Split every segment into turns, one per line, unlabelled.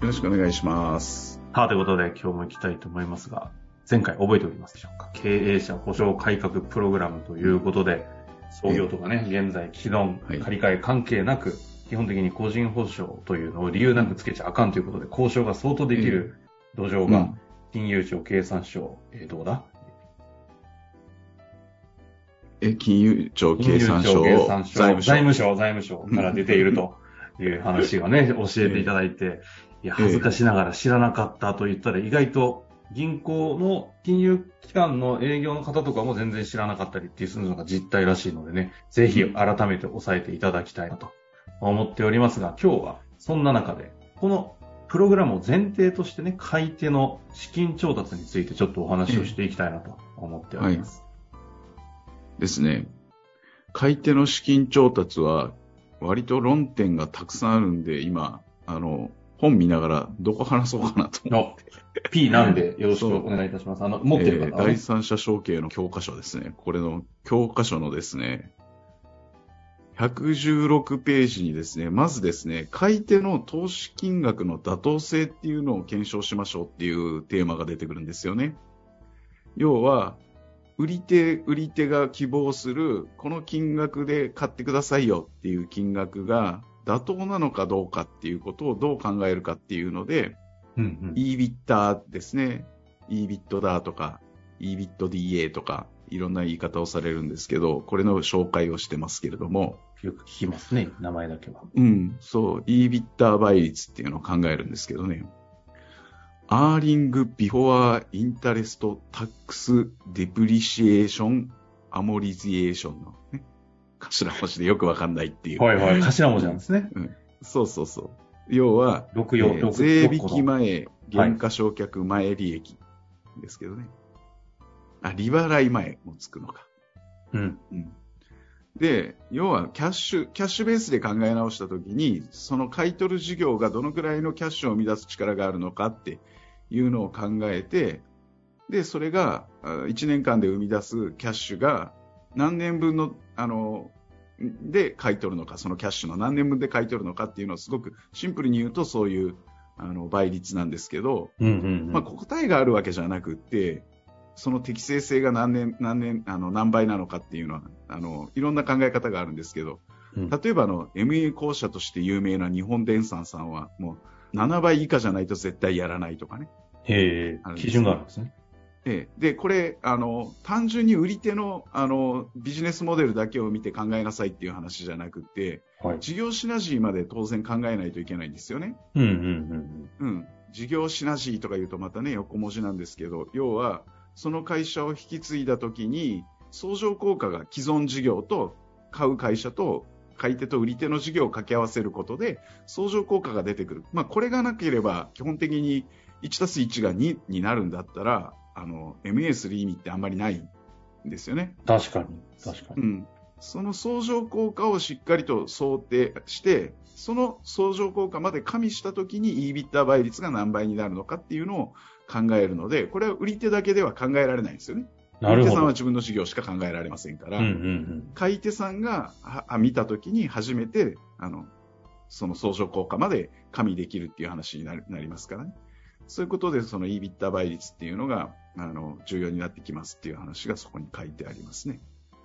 よろしくお願いします。
さあ、ということで今日も行きたいと思いますが、前回覚えておりますでしょうか？経営者保障改革プログラムということで、創業とかね、現在、既存、
はい。
借り換え関係なく、基本的に個人保証というのを理由なくつけちゃあかんということで、交渉が相当できる土壌が
うん、
金融庁、経産省、えーどうだ？
え、金融庁、経産省、財務省。
財務省、財務省から出ているという話がね、教えていただいて、いや、恥ずかしながら知らなかったと言ったら、意外と銀行の金融機関の営業の方とかも全然知らなかったりっていうのが実態らしいのでね、ぜひ改めて押さえていただきたいなと思っておりますが、今日はそんな中で、このプログラムを前提としてね、買い手の資金調達についてちょっとお話をしていきたいなと思っております。
ですね。買い手の資金調達は、割と論点がたくさんあるんで、今、あの、本見ながらどこ話そうかなと思って。
の P なんで よろしくお願いいたします。あの、持ってる
えー
方はね、
第三者承継の教科書ですね。これの教科書のですね、116ページにですね、まずですね、買い手の投資金額の妥当性っていうのを検証しましょうっていうテーマが出てくるんですよね。要は、売り手、売り手が希望する、この金額で買ってくださいよっていう金額が妥当なのかどうかっていうことをどう考えるかっていうので、
うんうん。
EBITDA ですね。EBITDA とか、EBITDA とか、いろんな言い方をされるんですけど、これの紹介をしてますけれども、
よく聞きますね、名前だけは。
うん、そう、EBITDA 倍率っていうのを考えるんですけどね。earning before interest tax depreciation amortization のね、頭文字でよくわかんないっていう。
はいはい。頭文字なんですね。
そうそうそう。要は、えー
六
税引き前、減価償却前利益ですけどね。あ、利払い前もつくのか。
うん。
うん。で、要はキャッシュ、キャッシュベースで考え直したときに、その買い取る事業がどのくらいのキャッシュを生み出す力があるのかっていうのを考えて、で、それが1年間で生み出すキャッシュが何年分の、あの、で買い取るのか、そのキャッシュの何年分で買い取るのかっていうのをすごくシンプルに言うとそういうあの倍率なんですけど、
うんうんうん。
まあ、答えがあるわけじゃなくって、その適正性が何年、何年、あの、何倍なのかっていうのは、あの、いろんな考え方があるんですけど、
うん
例えばあの、MA 公社として有名な日本電産さんは、もう、7倍以下じゃないと絶対やらないとかね。
へ基準があるんですね。
で、で、これ、あの、単純に売り手の、あの、ビジネスモデルだけを見て考えなさいっていう話じゃなくて、
はい。
事業シナジーまで当然考えないといけないんですよね。
うんうん
うん、事業シナジーとか言うとまたね、横文字なんですけど、要は、その会社を引き継いだときに、相乗効果が既存事業と買う会社と買い手と売り手の事業を掛け合わせることで、相乗効果が出てくる。まあ、これがなければ、基本的に1たす1が2になるんだったら、あの、MA3 意味ってあんまりないんですよね。
うん。確かに。確かに。
うん、その相乗効果をしっかりと想定して、その相乗効果まで加味したときに EBITDA 倍率が何倍になるのかっていうのを考えるので、これは売り手だけでは考えられないんですよね。
なるほど。
売り手さんは自分の事業しか考えられませんから、
うんうん
買い手さんがはあ見たときに初めて、あの、その相乗効果まで加味できるっていう話になるなりますからね。そういうことで、その EBITDA 倍率っていうのが、あの、重要になってきますっていう話がそこに書いてありますね。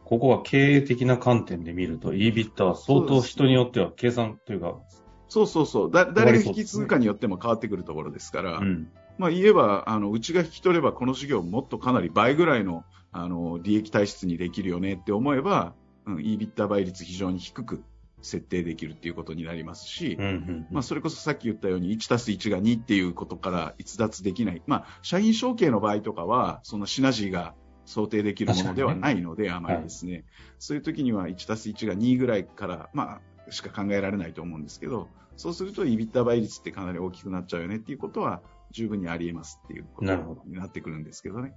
ここは経営的な観点で見ると、EBITDA は相当人によっては計算というか、
そうそうそう。だ、誰が引き継ぐかによっても変わってくるところですから、
うん。
まあ言えば、あの、うちが引き取ればこの事業もっとかなり倍ぐらいの、あの、利益体質にできるよねって思えば、うん、EBITDA 倍率非常に低く設定できるっていうことになりますし、
うんうん
まあ、それこそさっき言ったように1たす1が2っていうことから逸脱できない。まあ、社員承継の場合とかは、そのシナジーが想定できるものではないので、あまりですね。そういう時には1たす1が2ぐらいから、まあ、しか考えられないと思うんですけど、そうすると、イビッタ倍率ってかなり大きくなっちゃうよねっていうことは、十分にあり得ますっていうことになってくるんですけどね。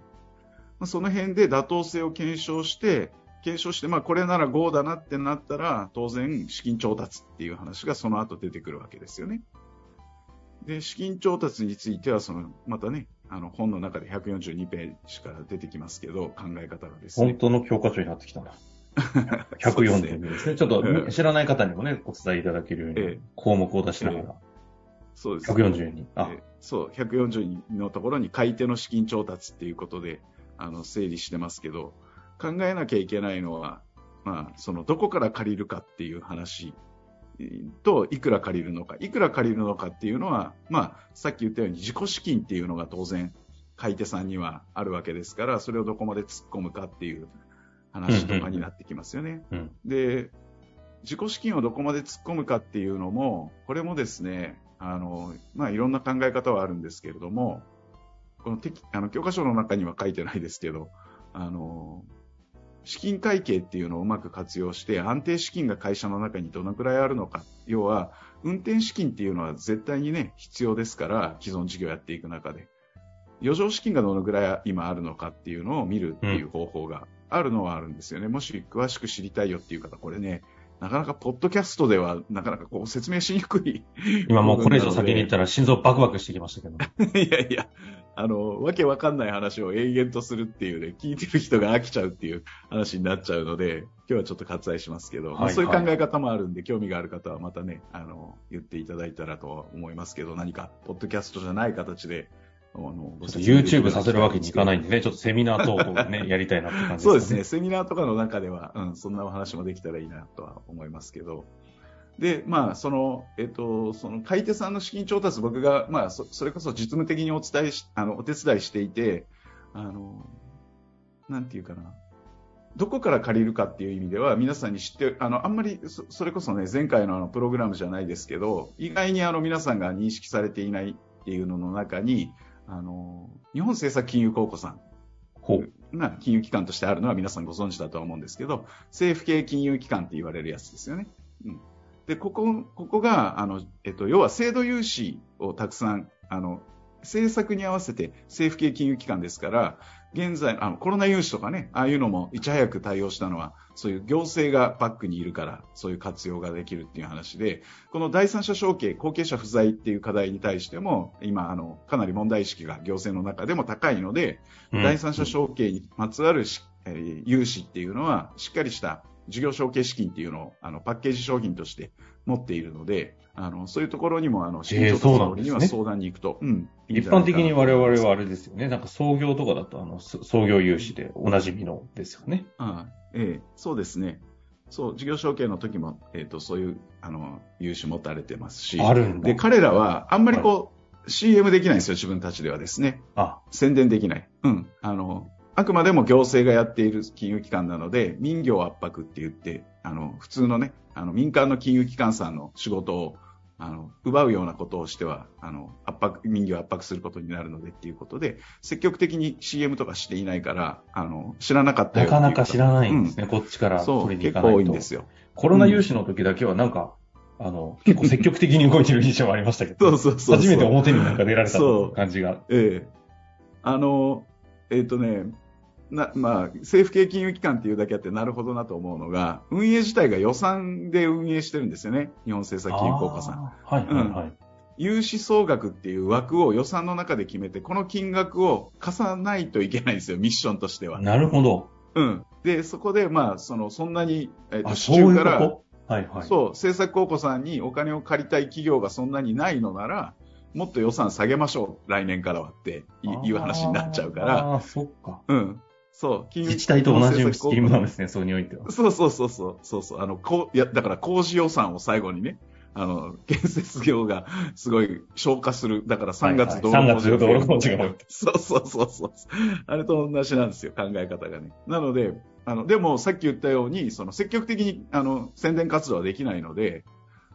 まあ、その辺で妥当性を検証して、検証して、まあ、これなら GO だなってなったら、当然、資金調達っていう話がその後出てくるわけですよね。で、資金調達については、その、またね、あの、本の中で142ページから出てきますけど、考え方がです
ね。本当の教科書になってきたな。142ですね。ちょっと知らない方にもね、お伝えいただけるように、項目を出しながら。ええ、
そうです、
ね。142。あ、
え、そう、142のところに買い手の資金調達っていうことで、あの、整理してますけど、考えなきゃいけないのは、まあ、その、どこから借りるかっていう話と、いくら借りるのか。いくら借りるのかっていうのは、まあ、さっき言ったように自己資金っていうのが当然、買い手さんにはあるわけですから、それをどこまで突っ込むかっていう話とかになってきますよね。うんうん、で、自己資金をどこまで突っ込むかっていうのも、これもですね、あの、まあ、いろんな考え方はあるんですけれども、このあの教科書の中には書いてないですけど、あの、資金会計っていうのをうまく活用して安定資金が会社の中にどのくらいあるのか。要は運転資金っていうのは絶対にね必要ですから既存事業やっていく中で。余剰資金がどのくらい今あるのかっていうのを見るっていう方法があるのはあるんですよね、もし詳しく知りたいよっていう方これねなかなかポッドキャストではなかなかこう説明しにくい。
今もうこれ以上先に行ったら心臓バクバクしてきましたけ
ど。いやいや、あの、わけわかんない話を永遠とするっていうね、聞いてる人が飽きちゃうっていう話になっちゃうので、今日はちょっと割愛しますけど、はいはい、そういう考え方もあるんで、興味がある方はまたね、あの、言っていただいたらとは思いますけど、何か、ポッドキャストじゃない形で、
あの、YouTube させるわけにいかないんでね、ちょっとセミナートークね、やりたいなって感じですね。
そうですね、セミナーとかの中では、うん、そんなお話もできたらいいなとは思いますけど、で、まあ、その、えっと、その買い手さんの資金調達、僕が、まあそ、それこそ実務的にお伝えし、あの、お手伝いしていて、あの、なんていうかな。どこから借りるかっていう意味では、皆さんに知って、あの、あんまりそ、それこそね、前回のあの、プログラムじゃないですけど、意外にあの、皆さんが認識されていないっていうのの中に、あの、日本政策金融公庫さん。が金融機関としてあるのは皆さんご存知だとは思うんですけど、政府系金融機関って言われるやつですよね。うん。で、ここ、ここが、あの、えっと、要は制度融資をたくさん、あの、政策に合わせて政府系金融機関ですから、現在、あの、コロナ融資とかね、ああいうのもいち早く対応したのは、そういう行政がバックにいるから、そういう活用ができるっていう話で、この第三者承継、後継者不在っていう課題に対しても、今、あの、かなり問題意識が行政の中でも高いので、うん、第三者承継にまつわるし、えー、融資っていうのは、しっかりした事業承継資金っていうのをあのパッケージ商品として持っているので、あのそういうところにもあの資金調達のには相談に行くと、
うん、一般的に我々はあれですよね、なんか創業とかだとあの創業融資でおなじみのですよね。
ああええ、そうですね。そう、事業承継の時も、えっ、ー、と、そういう、あの、融資持たれてますし。
あるん
だ。で、彼らは、あんまりこう、はい、CM できないんですよ、自分たちではですね。
あ
宣伝できない。うん。あの、あくまでも行政がやっている金融機関なので、民業圧迫って言って、あの、普通のね、あの、民間の金融機関さんの仕事を、あの、奪うようなことをしては、あの、圧迫、民業圧迫することになるのでっていうことで、積極的に CM とかしていないから、あの、知らなかった
よなかなか知らないんですね、うん、こっちから
取りに行かないと。そう、結構多いんですよ。
コロナ融資の時だけはなんか、うん、あの、結構積極的に動いてる印象もありましたけど、
そうそうそう
初めて表になんか出られた感じが。
ええあの、えっ、ー、とね、なまあ、政府系金融機関っていうだけあってなるほどなと思うのが、運営自体が予算で運営してるんですよね。日本政策金融公庫さん。
はいはいはい。うん
融資総額っていう枠を予算の中で決めて、この金額を貸さないといけないんですよ、ミッションとしては。
なるほど。
うん。で、そこで、まあ、その、そんなに、
えっ、ー、と、市中から、
はいはい。そう、政策公庫さんにお金を借りたい企業がそんなにないのなら、もっと予算下げましょう、来年からはっていう話になっちゃうから。
ああ、そっか。
うん。そう、
金融自治体と同じスキームなんですね、そうにおいては。
そうそうそうそう、そうそう、あの、こう、いや、だから工事予算を最後にね、あの、建設業がすごい消化する。だから3月
道路工事。はいはい、3月道路工事が
そうそうそうそう。あれと同じなんですよ、考え方がね。なので、あの、でもさっき言ったように、その積極的に、あの、宣伝活動はできないので、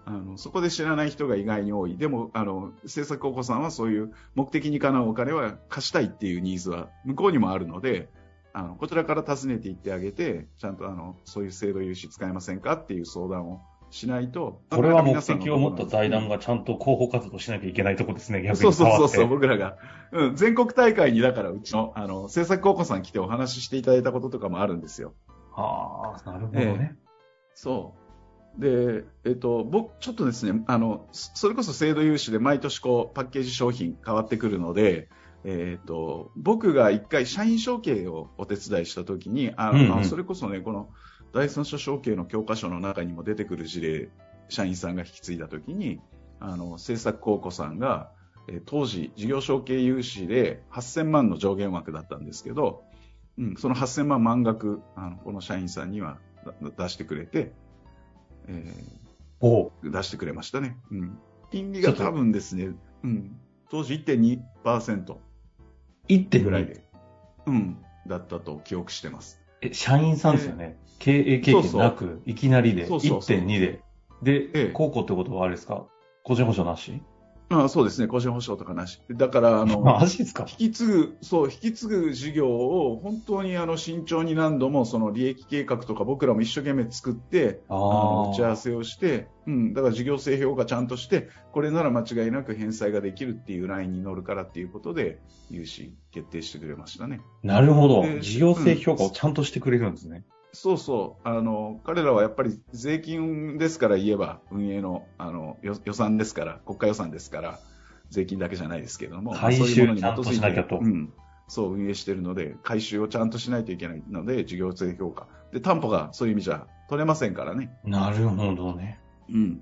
あの、そこで知らない人が意外に多い。でも、あの、政策高校さんはそういう目的にかなうお金は貸したいっていうニーズは向こうにもあるので、あのこちらから訪ねていってあげて、ちゃんとあのそういう制度融資使えませんかっていう相談をしないと。
これは目的を持った財団がちゃんと広報活動しなきゃいけないところですね、逆に
そうそうそうそう、僕らが。うん、全国大会にだからうちの、あの、制作高校さん来てお話ししていただいたこととかもあるんですよ。
ああ、なるほどね、え
そう。で、えっと、僕、ちょっとですね、あの、それこそ制度融資で毎年こう、パッケージ商品変わってくるので、えっ、と、僕が一回社員承継をお手伝いしたときに、あ、うんうん、それこそね、この第三者承継の教科書の中にも出てくる事例、社員さんが引き継いだときに、あの、制作高校さんが、え当時、事業承継融資で8000万の上限枠だったんですけど、うん、その8000万満額、あの、この社員さんには出してくれて、えー、出してくれましたね。うん。金利が多分ですね、うん、当時1.2%。
1.2
ぐらいで、うん、だったと記憶してます。
え、社員さんですよね。経営経験なく、いきなりで、1.2で。で、ええ、高校ってことはあれですか？個人保証なし？
ああそうですね、個人保証とかなし。だから、あの、
マジですか？
引き継ぐ、そう、引き継ぐ事業を本当にあの慎重に何度もその利益計画とか僕らも一生懸命作って、あの打ち合わせをして、うん、だから事業性評価ちゃんとして、これなら間違いなく返済ができるっていうラインに乗るからっていうことで、融資決定してくれましたね。
なるほど。事業性評価をちゃんとしてくれるんですね。
そうそう。あの、彼らはやっぱり税金ですから言えば、運営の、あの、予算ですから、国家予算ですから、税金だけじゃないですけれども、
回収をちゃんとしなきゃと。
うん。そう、運営しているので、回収をちゃんとしないといけないので、事業税評価。で、担保がそういう意味じゃ取れませんからね。
なるほどね。
うん。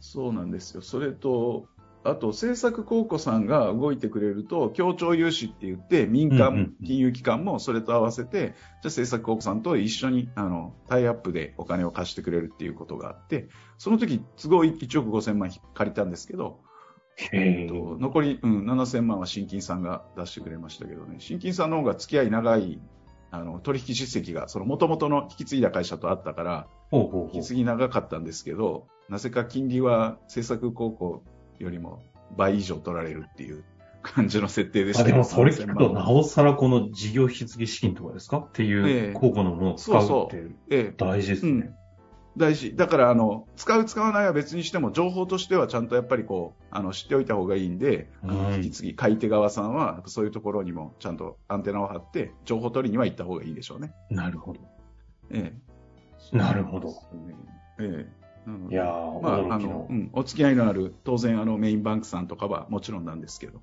そうなんですよ。それと、あと、政策公庫さんが動いてくれると、協調融資って言って、民間、金融機関もそれと合わせて、じゃあ政策公庫さんと一緒に、あの、タイアップでお金を貸してくれるっていうことがあって、その時、都合1億5000万借りたんですけど、えー、と残り、うん、7000万は新金さんが出してくれましたけどね、新金さんの方が付き合い長いあの取引実績が、その元々の引き継いだ会社とあったから、ほうほうほう。引き継ぎ長かったんですけど、なぜか金利は政策高校よりも倍以上取られるっていう感じの設定でした、
ね、あでもそれ聞くと、なおさらこの事業引き継ぎ資金とかですか？っていう高校のものを使うって大事ですね。ええ
大事。だから、あの、使う使わないは別にしても、情報としてはちゃんとやっぱりこう、あの、知っておいた方がいいんで、あの、引き継ぎ、買い手側さんは、そういうところにもちゃんとアンテナを張って、情報取りには行った方がいいでしょうね。
なるほど。
え
え。なるほど。
ええ。
いや
まあ、あの、うん、お付き合いのある、当然、あの、メインバンクさんとかはもちろんなんですけど、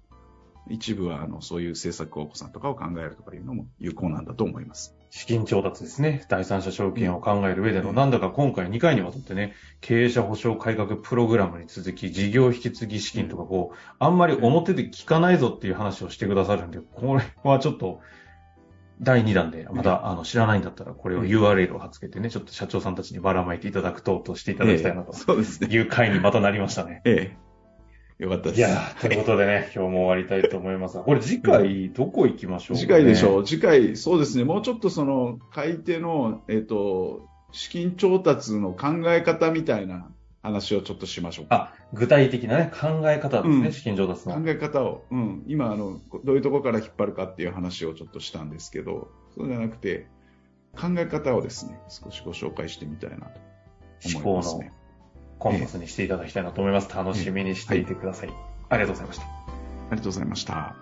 一部は、あの、そういう政策高校さんとかを考えるとかいうのも有効なんだと思います。
資金調達ですね。第三者証券を考える上での、うん、なんだか今回2回にわたってね、経営者保証改革プログラムに続き、事業引き継ぎ資金とかこう、あんまり表で聞かないぞっていう話をしてくださるんで、これはちょっと、第2弾で、まだ、あの、知らないんだったら、これを URL を貼っつけてね、ちょっと社長さんたちにばらまいていただくと、としていただきたいなと。
そうですね。
いう回にまたなりましたね。
ええ。よかったです。
いやということでね、今日も終わりたいと思いますが、これ次回、どこ行きましょう、
ね、次回でしょう。次回、そうですね、もうちょっとその、買い手の、えっ、ー、と、資金調達の考え方みたいな話をちょっとしましょう
あ、具体的なね、考え方ですね、うん、資金調達の。
考え方を、うん、今、あの、どういうところから引っ張るかっていう話をちょっとしたんですけど、そうじゃなくて、考え方をですね、少しご紹介してみたいなと思いますね。
思考のコンパスにしていただきたいなと思います。楽しみにしていてください。はい、ありがとうございました。あ
りがとうございました。